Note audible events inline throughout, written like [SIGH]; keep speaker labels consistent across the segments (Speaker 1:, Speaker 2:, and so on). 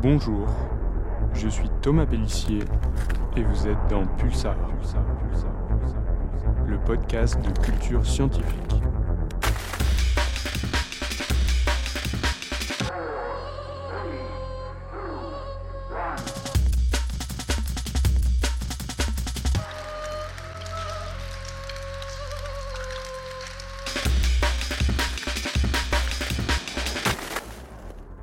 Speaker 1: Bonjour, je suis Thomas Pellissier et vous êtes dans Pulsar, le podcast de culture scientifique.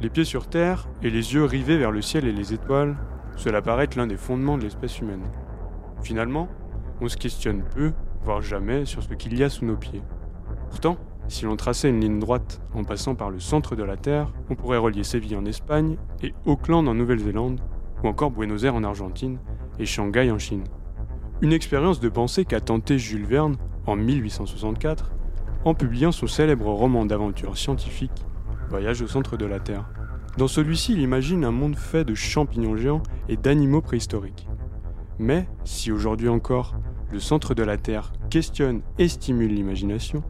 Speaker 1: Les pieds sur terre et les yeux rivés vers le ciel et les étoiles, cela paraît être l'un des fondements de l'espèce humaine. Finalement, on se questionne peu, voire jamais, sur ce qu'il y a sous nos pieds. Pourtant, si l'on traçait une ligne droite en passant par le centre de la Terre, on pourrait relier Séville en Espagne et Auckland en Nouvelle-Zélande, ou encore Buenos Aires en Argentine et Shanghai en Chine. Une expérience de pensée qu'a tenté Jules Verne en 1864 en publiant son célèbre roman d'aventure scientifique Voyage au centre de la Terre. Dans celui-ci, il imagine un monde fait de champignons géants et d'animaux préhistoriques. Mais, si aujourd'hui encore, le centre de la Terre questionne et stimule l'imagination,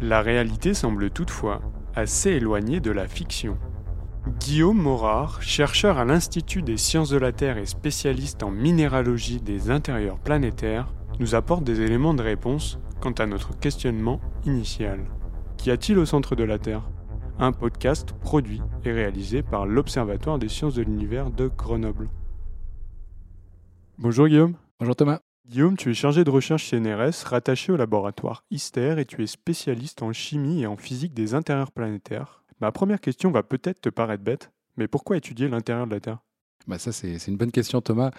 Speaker 1: la réalité semble toutefois assez éloignée de la fiction. Guillaume Morard, chercheur à l'Institut des sciences de la Terre et spécialiste en minéralogie des intérieurs planétaires, nous apporte des éléments de réponse quant à notre questionnement initial. Qu'y a-t-il au centre de la Terre? Un podcast produit et réalisé par l'Observatoire des sciences de l'univers de Grenoble. Bonjour Guillaume.
Speaker 2: Bonjour Thomas.
Speaker 1: Guillaume, tu es chargé de recherche chez NRS, rattaché au laboratoire ISTER et tu es spécialiste en chimie et en physique des intérieurs planétaires. Ma première question va peut-être te paraître bête, mais pourquoi étudier l'intérieur de la Terre?
Speaker 2: Bah ça, c'est une bonne question, Thomas.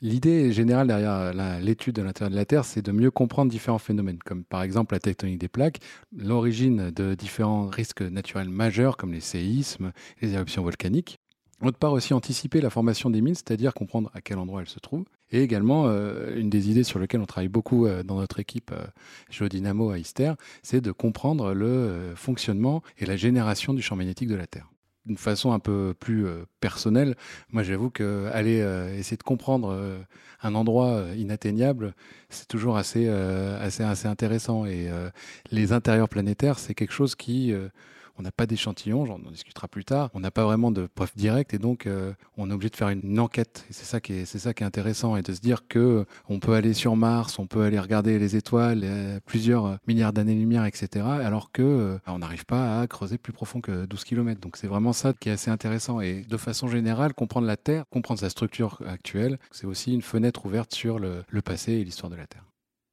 Speaker 2: L'idée générale derrière l'étude de l'intérieur de la Terre, c'est de mieux comprendre différents phénomènes, comme par exemple la tectonique des plaques, l'origine de différents risques naturels majeurs, comme les séismes, les éruptions volcaniques. D'autre part aussi anticiper la formation des mines, c'est-à-dire comprendre à quel endroit elles se trouvent. Et également, euh, une des idées sur lesquelles on travaille beaucoup euh, dans notre équipe euh, Géodynamo à Ister, c'est de comprendre le fonctionnement et la génération du champ magnétique de la Terre d'une façon un peu plus euh, personnelle, moi j'avoue que aller euh, essayer de comprendre euh, un endroit inatteignable, c'est toujours assez, assez intéressant. Et les intérieurs planétaires, c'est quelque chose qui on n'a pas d'échantillon, j'en discutera plus tard, on n'a pas vraiment de preuves directes et donc euh, on est obligé de faire une, enquête. C'est ça qui est, intéressant et de se dire que on peut aller sur Mars, on peut aller regarder les étoiles, euh, plusieurs milliards d'années-lumière, etc. Alors que euh, on n'arrive pas à creuser plus profond que 12 km. Donc c'est vraiment ça qui est assez intéressant et de façon générale, comprendre la Terre, comprendre sa structure actuelle, c'est aussi une fenêtre ouverte sur le passé et l'histoire de la Terre.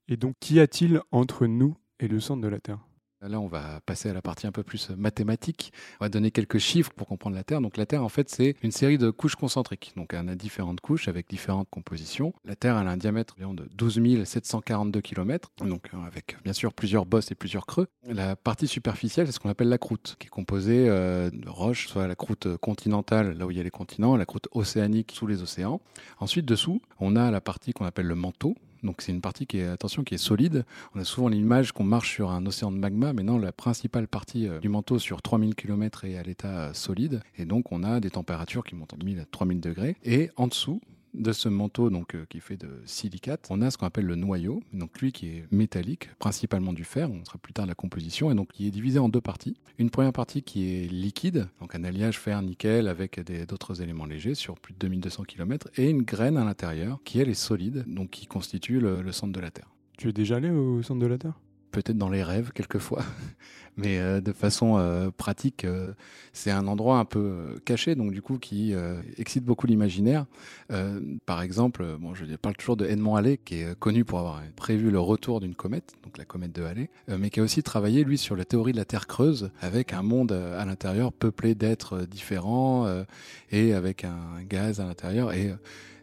Speaker 1: Et donc, qu'y a-t-il entre nous et le centre de la Terre?
Speaker 2: Là, on va passer à la partie un peu plus mathématique. On va donner quelques chiffres pour comprendre la Terre. Donc, la Terre, en fait, c'est une série de couches concentriques. Donc, elle a différentes couches avec différentes compositions. La Terre, elle a un diamètre de 12 742 km, donc euh, avec bien sûr plusieurs bosses et plusieurs creux. La partie superficielle, c'est ce qu'on appelle la croûte, qui est composée euh, de roches, soit la croûte continentale, là où il y a les continents, la croûte océanique sous les océans. Ensuite, dessous, on a la partie qu'on appelle le manteau, donc c'est une partie qui est, attention, qui est solide. On a souvent l'image qu'on marche sur un océan de magma, mais non, la principale partie euh, du manteau sur 3000 km est à l'état euh, solide. Et donc on a des températures qui montent de 1000 à 3000 degrés. Et en dessous, de ce manteau donc euh, qui fait de silicate, on a ce qu'on appelle le noyau, donc lui qui est métallique, principalement du fer, on sera plus tard la composition, et donc qui est divisé en deux parties. Une première partie qui est liquide, donc un alliage fer-nickel avec d'autres éléments légers sur plus de 2200 km, et une graine à l'intérieur qui elle est solide, donc qui constitue le centre de la Terre.
Speaker 1: Tu es déjà allé au centre de la Terre?
Speaker 2: Peut-être dans les rêves quelquefois, [LAUGHS] mais euh, de façon euh, pratique, euh, c'est un endroit un peu caché, donc du coup qui excite beaucoup l'imaginaire. par exemple, bon, je parle toujours de Edmond Halley, qui est connu pour avoir prévu le retour d'une comète, donc la comète de Halley, mais qui a aussi travaillé lui sur la théorie de la Terre creuse, avec un monde à l'intérieur peuplé d'êtres différents et avec un gaz à l'intérieur et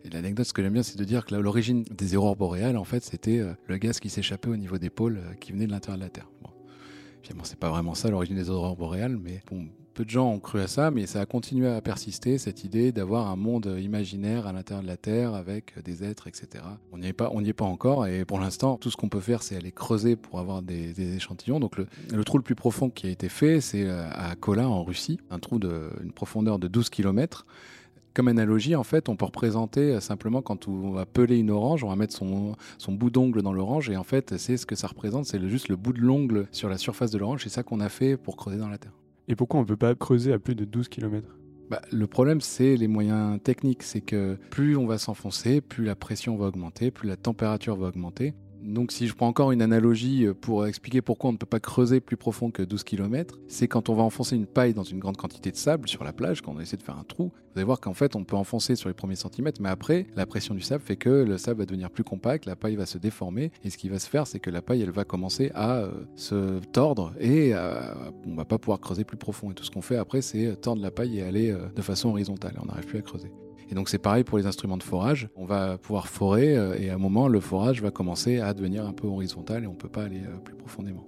Speaker 2: et l'anecdote, ce que j'aime bien, c'est de dire que l'origine des aurores boréales, en fait, c'était euh, le gaz qui s'échappait au niveau des pôles euh, qui venait de l'intérieur de la Terre. Bon. Finalement, c'est pas vraiment ça l'origine des aurores boréales, mais peu de gens ont cru à ça, mais ça a continué à persister, cette idée d'avoir un monde imaginaire à l'intérieur de la Terre avec des êtres, etc. On n'y est pas, est pas encore, et pour l'instant, tout ce qu'on peut faire, c'est aller creuser pour avoir des, échantillons. Donc le, le, trou le plus profond qui a été fait, c'est euh, à Kola en Russie, un trou d'une profondeur de 12 km comme analogie, en fait, on peut représenter euh, simplement quand on va peler une orange, on va mettre son, son bout d'ongle dans l'orange et en fait, c'est ce que ça représente, c'est juste le bout de l'ongle sur la surface de l'orange. C'est ça qu'on a fait pour creuser dans la terre.
Speaker 1: Et pourquoi on ne peut pas creuser à plus de 12 km
Speaker 2: bah, le problème, c'est les moyens techniques. C'est que plus on va s'enfoncer, plus la pression va augmenter, plus la température va augmenter. Donc si je prends encore une analogie euh, pour expliquer pourquoi on ne peut pas creuser plus profond que 12 km, c'est quand on va enfoncer une paille dans une grande quantité de sable sur la plage, quand on essaie de faire un trou, vous allez voir qu'en fait on peut enfoncer sur les premiers centimètres, mais après la pression du sable fait que le sable va devenir plus compact, la paille va se déformer, et ce qui va se faire c'est que la paille elle va commencer à euh, se tordre et euh, on va pas pouvoir creuser plus profond. Et tout ce qu'on fait après c'est tordre la paille et aller de façon horizontale, on n'arrive plus à creuser. Et donc c'est pareil pour les instruments de forage. On va pouvoir forer euh, et à un moment, le forage va commencer à devenir un peu horizontal et on ne peut pas aller euh, plus profondément.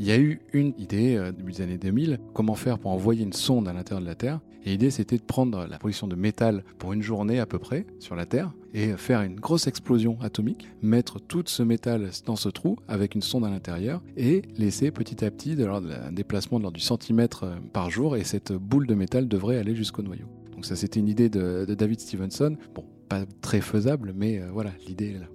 Speaker 2: Il y a eu une idée euh, début des années 2000, comment faire pour envoyer une sonde à l'intérieur de la Terre. Et l'idée, c'était de prendre la position de métal pour une journée à peu près sur la Terre et faire une grosse explosion atomique, mettre tout ce métal dans ce trou avec une sonde à l'intérieur et laisser petit à petit un déplacement de l'ordre du centimètre par jour et cette boule de métal devrait aller jusqu'au noyau. Donc ça, c'était une idée de, David Stevenson. Bon, pas très faisable, mais euh, voilà, l'idée est là.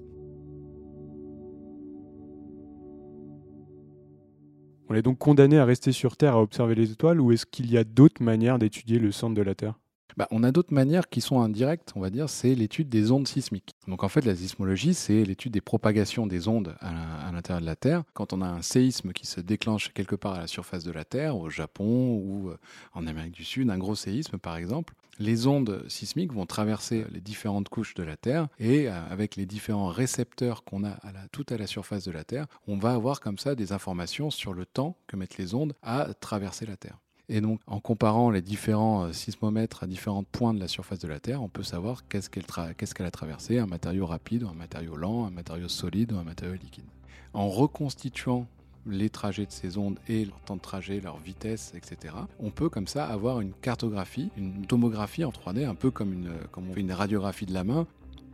Speaker 1: On est donc condamné à rester sur Terre à observer les étoiles ou est-ce qu'il y a d'autres manières d'étudier le centre de la Terre?
Speaker 2: Bah, on a d'autres manières qui sont indirectes, on va dire, c'est l'étude des ondes sismiques. Donc en fait, la sismologie, c'est l'étude des propagations des ondes à l'intérieur de la Terre. Quand on a un séisme qui se déclenche quelque part à la surface de la Terre, au Japon ou euh, en Amérique du Sud, un gros séisme par exemple, les ondes sismiques vont traverser les différentes couches de la Terre et euh, avec les différents récepteurs qu'on a tout à la surface de la Terre, on va avoir comme ça des informations sur le temps que mettent les ondes à traverser la Terre. Et donc, en comparant les différents euh, sismomètres à différents points de la surface de la Terre, on peut savoir qu'est-ce qu'elle a traversé, un matériau rapide un matériau lent, un matériau solide ou un matériau liquide. En reconstituant les trajets de ces ondes et leur temps de trajet, leur vitesse, etc. On peut comme ça avoir une cartographie, une tomographie en 3D, un peu comme, une, comme on fait une radiographie de la main.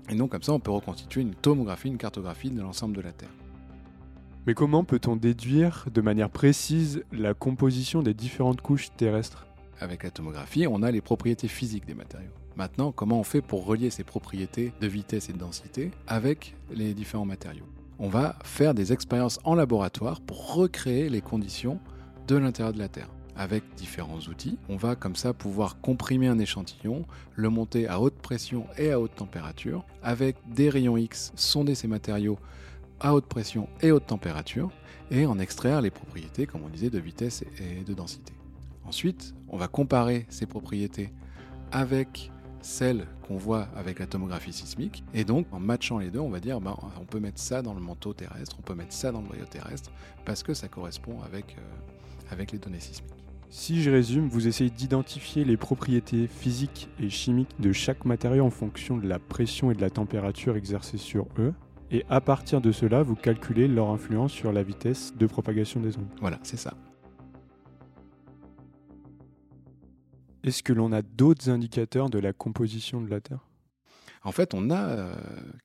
Speaker 2: Et donc comme ça, on peut reconstituer une tomographie, une cartographie de l'ensemble de la Terre.
Speaker 1: Mais comment peut-on déduire de manière précise la composition des différentes couches terrestres?
Speaker 2: Avec la tomographie, on a les propriétés physiques des matériaux. Maintenant, comment on fait pour relier ces propriétés de vitesse et de densité avec les différents matériaux? On va faire des expériences en laboratoire pour recréer les conditions de l'intérieur de la Terre. Avec différents outils, on va comme ça pouvoir comprimer un échantillon, le monter à haute pression et à haute température, avec des rayons X, sonder ces matériaux à haute pression et haute température et en extraire les propriétés, comme on disait, de vitesse et de densité. Ensuite, on va comparer ces propriétés avec celles qu'on voit avec la tomographie sismique. Et donc, en matchant les deux, on va dire, ben, on peut mettre ça dans le manteau terrestre, on peut mettre ça dans le noyau terrestre, parce que ça correspond avec, euh, avec les données sismiques.
Speaker 1: Si je résume, vous essayez d'identifier les propriétés physiques et chimiques de chaque matériau en fonction de la pression et de la température exercée sur eux, et à partir de cela, vous calculez leur influence sur la vitesse de propagation des ondes.
Speaker 2: Voilà, c'est ça.
Speaker 1: Est-ce que l'on a d'autres indicateurs de la composition de la Terre?
Speaker 2: En fait, on a euh,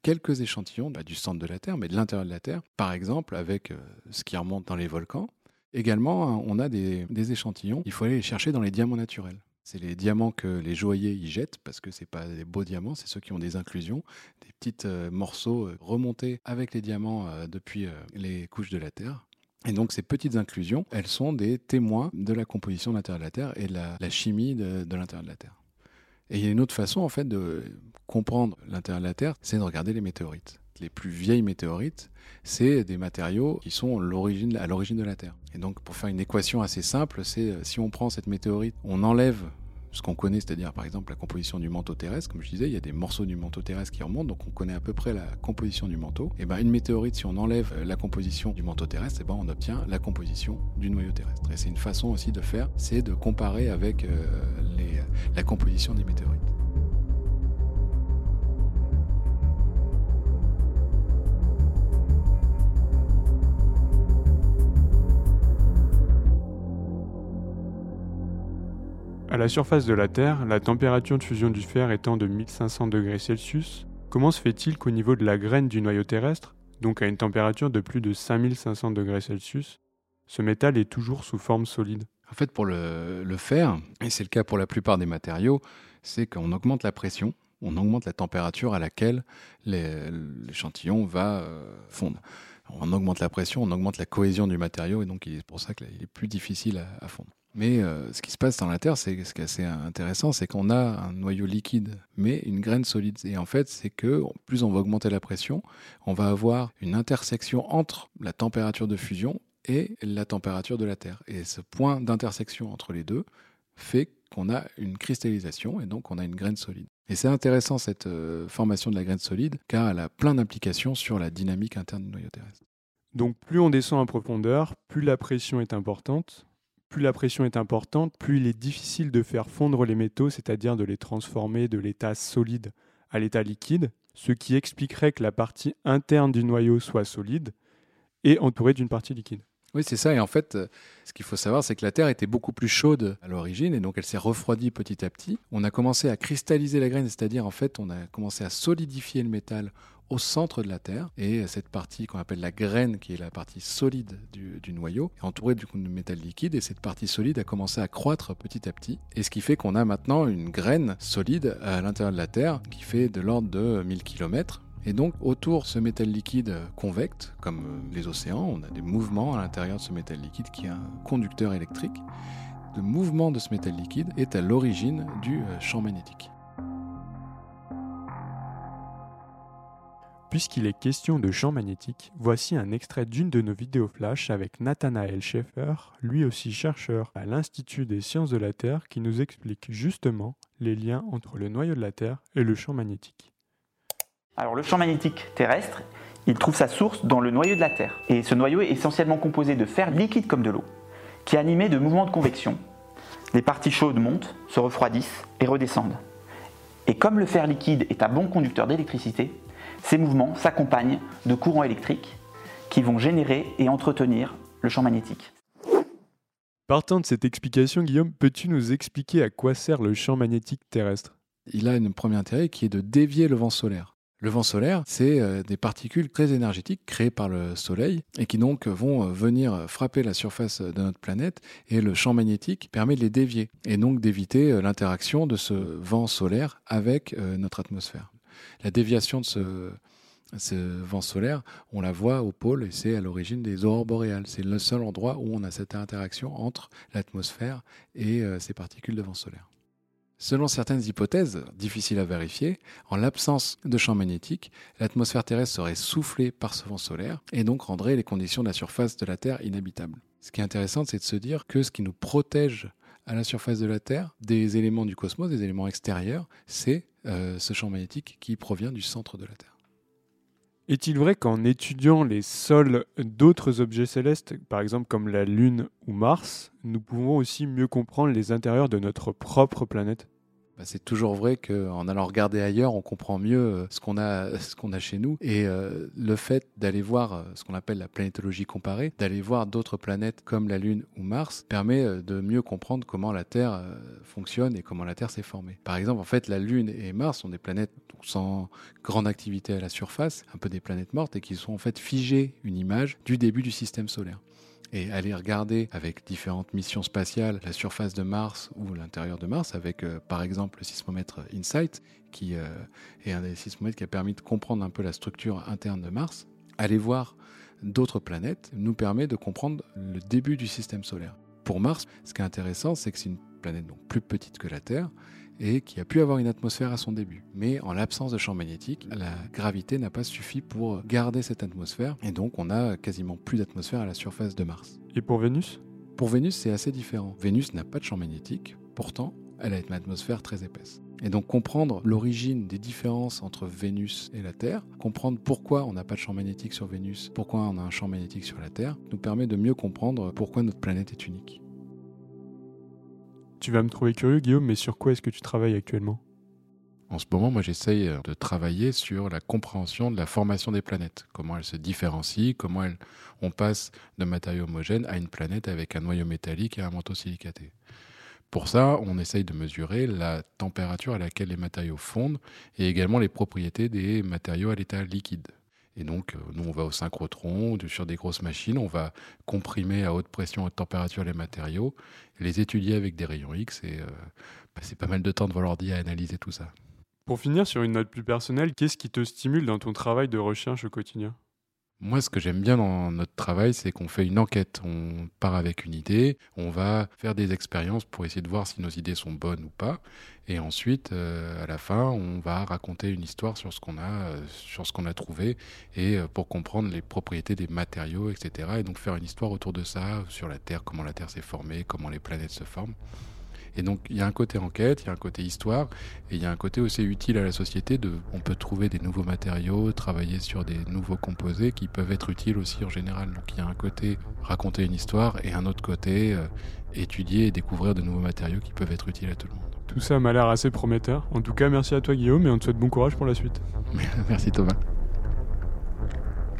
Speaker 2: quelques échantillons bah, du centre de la Terre, mais de l'intérieur de la Terre, par exemple avec euh, ce qui remonte dans les volcans. Également, on a des, échantillons, il faut aller les chercher dans les diamants naturels. C'est les diamants que les joailliers y jettent parce que c'est pas des beaux diamants, c'est ceux qui ont des inclusions, des petits euh, morceaux euh, remontés avec les diamants euh, depuis les couches de la Terre. Et donc ces petites inclusions, elles sont des témoins de la composition de l'intérieur de la Terre et de la, chimie de, de l'intérieur de la Terre. Et il y a une autre façon en fait de comprendre l'intérieur de la Terre, c'est de regarder les météorites. Les plus vieilles météorites, c'est des matériaux qui sont à l'origine de la Terre. Et donc, pour faire une équation assez simple, c'est euh, si on prend cette météorite, on enlève ce qu'on connaît, c'est-à-dire par exemple la composition du manteau terrestre, comme je disais, il y a des morceaux du manteau terrestre qui remontent, donc on connaît à peu près la composition du manteau. Et ben une météorite, si on enlève euh, la composition du manteau terrestre, et ben on obtient la composition du noyau terrestre. Et c'est une façon aussi de faire, c'est de comparer avec euh, la composition des météorites.
Speaker 1: À la surface de la Terre, la température de fusion du fer étant de 1500 degrés Celsius, comment se fait-il qu'au niveau de la graine du noyau terrestre, donc à une température de plus de 5500 degrés Celsius, ce métal est toujours sous forme solide?
Speaker 2: En fait, pour le, fer, et c'est le cas pour la plupart des matériaux, c'est qu'on augmente la pression, on augmente la température à laquelle l'échantillon va euh, fondre. On augmente la pression, on augmente la cohésion du matériau, et donc c'est pour ça qu'il est plus difficile à fondre. Mais euh, ce qui se passe dans la Terre, c'est ce qui est assez intéressant, c'est qu'on a un noyau liquide, mais une graine solide. Et en fait, c'est que plus on va augmenter la pression, on va avoir une intersection entre la température de fusion et la température de la Terre. Et ce point d'intersection entre les deux fait qu'on a une cristallisation et donc on a une graine solide. Et c'est intéressant cette euh, formation de la graine solide car elle a plein d'implications sur la dynamique interne du noyau terrestre.
Speaker 1: Donc plus on descend en profondeur, plus la pression est importante. Plus la pression est importante, plus il est difficile de faire fondre les métaux, c'est-à-dire de les transformer de l'état solide à l'état liquide, ce qui expliquerait que la partie interne du noyau soit solide et entourée d'une partie liquide.
Speaker 2: Oui, c'est ça. Et en fait, ce qu'il faut savoir, c'est que la Terre était beaucoup plus chaude à l'origine, et donc elle s'est refroidie petit à petit. On a commencé à cristalliser la graine, c'est-à-dire en fait, on a commencé à solidifier le métal au centre de la Terre. Et cette partie qu'on appelle la graine, qui est la partie solide du, noyau, est entourée du de métal liquide. Et cette partie solide a commencé à croître petit à petit. Et ce qui fait qu'on a maintenant une graine solide à l'intérieur de la Terre qui fait de l'ordre de 1000 km. Et donc autour de ce métal liquide convecte, comme les océans, on a des mouvements à l'intérieur de ce métal liquide qui est un conducteur électrique. Le mouvement de ce métal liquide est à l'origine du champ magnétique.
Speaker 1: Puisqu'il est question de champ magnétique, voici un extrait d'une de nos vidéos flash avec Nathanael Schaeffer, lui aussi chercheur à l'Institut des sciences de la Terre, qui nous explique justement les liens entre le noyau de la Terre et le champ magnétique.
Speaker 3: Alors le champ magnétique terrestre, il trouve sa source dans le noyau de la Terre. Et ce noyau est essentiellement composé de fer liquide comme de l'eau, qui est animé de mouvements de convection. Les parties chaudes montent, se refroidissent et redescendent. Et comme le fer liquide est un bon conducteur d'électricité, ces mouvements s'accompagnent de courants électriques qui vont générer et entretenir le champ magnétique.
Speaker 1: Partant de cette explication, Guillaume, peux-tu nous expliquer à quoi sert le champ magnétique terrestre?
Speaker 2: Il a un premier intérêt qui est de dévier le vent solaire. Le vent solaire, c'est euh, des particules très énergétiques créées par le Soleil et qui donc vont euh, venir frapper la surface de notre planète et le champ magnétique permet de les dévier et donc d'éviter euh, l'interaction de ce vent solaire avec notre atmosphère. La déviation de ce, vent solaire, on la voit au pôle et c'est à l'origine des aurores boréales. C'est le seul endroit où on a cette interaction entre l'atmosphère et ces particules de vent solaire. Selon certaines hypothèses, difficiles à vérifier, en l'absence de champ magnétique, l'atmosphère terrestre serait soufflée par ce vent solaire et donc rendrait les conditions de la surface de la Terre inhabitables. Ce qui est intéressant, c'est de se dire que ce qui nous protège à la surface de la Terre des éléments du cosmos, des éléments extérieurs, c'est euh, ce champ magnétique qui provient du centre de la Terre.
Speaker 1: Est-il vrai qu'en étudiant les sols d'autres objets célestes, par exemple comme la Lune ou Mars, nous pouvons aussi mieux comprendre les intérieurs de notre propre planète?
Speaker 2: Bah, c'est toujours vrai qu'en allant regarder ailleurs, on comprend mieux euh, ce qu'on a, ce qu'on a chez nous. Et euh, le fait d'aller voir euh, ce qu'on appelle la planétologie comparée, d'aller voir d'autres planètes comme la Lune ou Mars, permet de mieux comprendre comment la Terre fonctionne et comment la Terre s'est formée. Par exemple, en fait, la Lune et Mars sont des planètes sans grande activité à la surface, un peu des planètes mortes, et qui sont en fait figées une image du début du système solaire et aller regarder avec différentes missions spatiales la surface de Mars ou l'intérieur de Mars, avec euh, par exemple le sismomètre InSight, qui euh, est un des sismomètres qui a permis de comprendre un peu la structure interne de Mars. Aller voir d'autres planètes nous permet de comprendre le début du système solaire. Pour Mars, ce qui est intéressant, c'est que c'est une planète donc plus petite que la Terre, et qui a pu avoir une atmosphère à son début. Mais en l'absence de champ magnétique, la gravité n'a pas suffi pour garder cette atmosphère et donc on a quasiment plus d'atmosphère à la surface de Mars.
Speaker 1: Et pour Vénus?
Speaker 2: Pour Vénus, c'est assez différent. Vénus n'a pas de champ magnétique, pourtant elle a une atmosphère très épaisse. Et donc comprendre l'origine des différences entre Vénus et la Terre, comprendre pourquoi on n'a pas de champ magnétique sur Vénus, pourquoi on a un champ magnétique sur la Terre, nous permet de mieux comprendre pourquoi notre planète est unique.
Speaker 1: Tu vas me trouver curieux, Guillaume, mais sur quoi est-ce que tu travailles actuellement?
Speaker 2: En ce moment, moi, j'essaye euh, de travailler sur la compréhension de la formation des planètes, comment elles se différencient, comment on passe de matériaux homogènes à une planète avec un noyau métallique et un manteau silicaté. Pour ça, on essaye de mesurer la température à laquelle les matériaux fondent et également les propriétés des matériaux à l'état liquide. Et donc, euh, nous, on va au synchrotron, sur des grosses machines, on va comprimer à haute pression, haute température les matériaux, les étudier avec des rayons X et euh, passer pas mal de temps devant l'ordi à analyser tout ça.
Speaker 1: Pour finir sur une note plus personnelle, qu'est-ce qui te stimule dans ton travail de recherche au quotidien?
Speaker 2: Moi, ce que j'aime bien dans notre travail, c'est qu'on fait une enquête. On part avec une idée, on va faire des expériences pour essayer de voir si nos idées sont bonnes ou pas. Et ensuite, euh, à la fin, on va raconter une histoire sur ce qu'on a, euh, sur ce qu'on a trouvé, et euh, pour comprendre les propriétés des matériaux, etc. Et donc faire une histoire autour de ça, sur la Terre, comment la Terre s'est formée, comment les planètes se forment. Et donc, il y a un côté enquête, il y a un côté histoire, et il y a un côté aussi utile à la société. De, on peut trouver des nouveaux matériaux, travailler sur des nouveaux composés qui peuvent être utiles aussi en général. Donc, il y a un côté raconter une histoire et un autre côté euh, étudier et découvrir de nouveaux matériaux qui peuvent être utiles à tout le monde.
Speaker 1: Tout ça m'a l'air assez prometteur. En tout cas, merci à toi Guillaume et on te souhaite bon courage pour la suite. [LAUGHS]
Speaker 2: merci Thomas.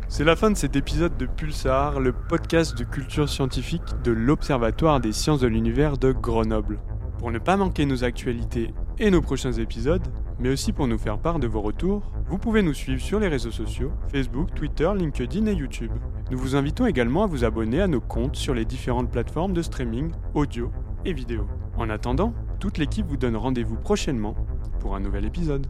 Speaker 1: C'est la fin de cet épisode de Pulsar, le podcast de culture scientifique de l'Observatoire des sciences de l'univers de Grenoble. Pour ne pas manquer nos actualités et nos prochains épisodes, mais aussi pour nous faire part de vos retours, vous pouvez nous suivre sur les réseaux sociaux, Facebook, Twitter, LinkedIn et YouTube. Nous vous invitons également à vous abonner à nos comptes sur les différentes plateformes de streaming, audio et vidéo. En attendant, toute l'équipe vous donne rendez-vous prochainement pour un nouvel épisode.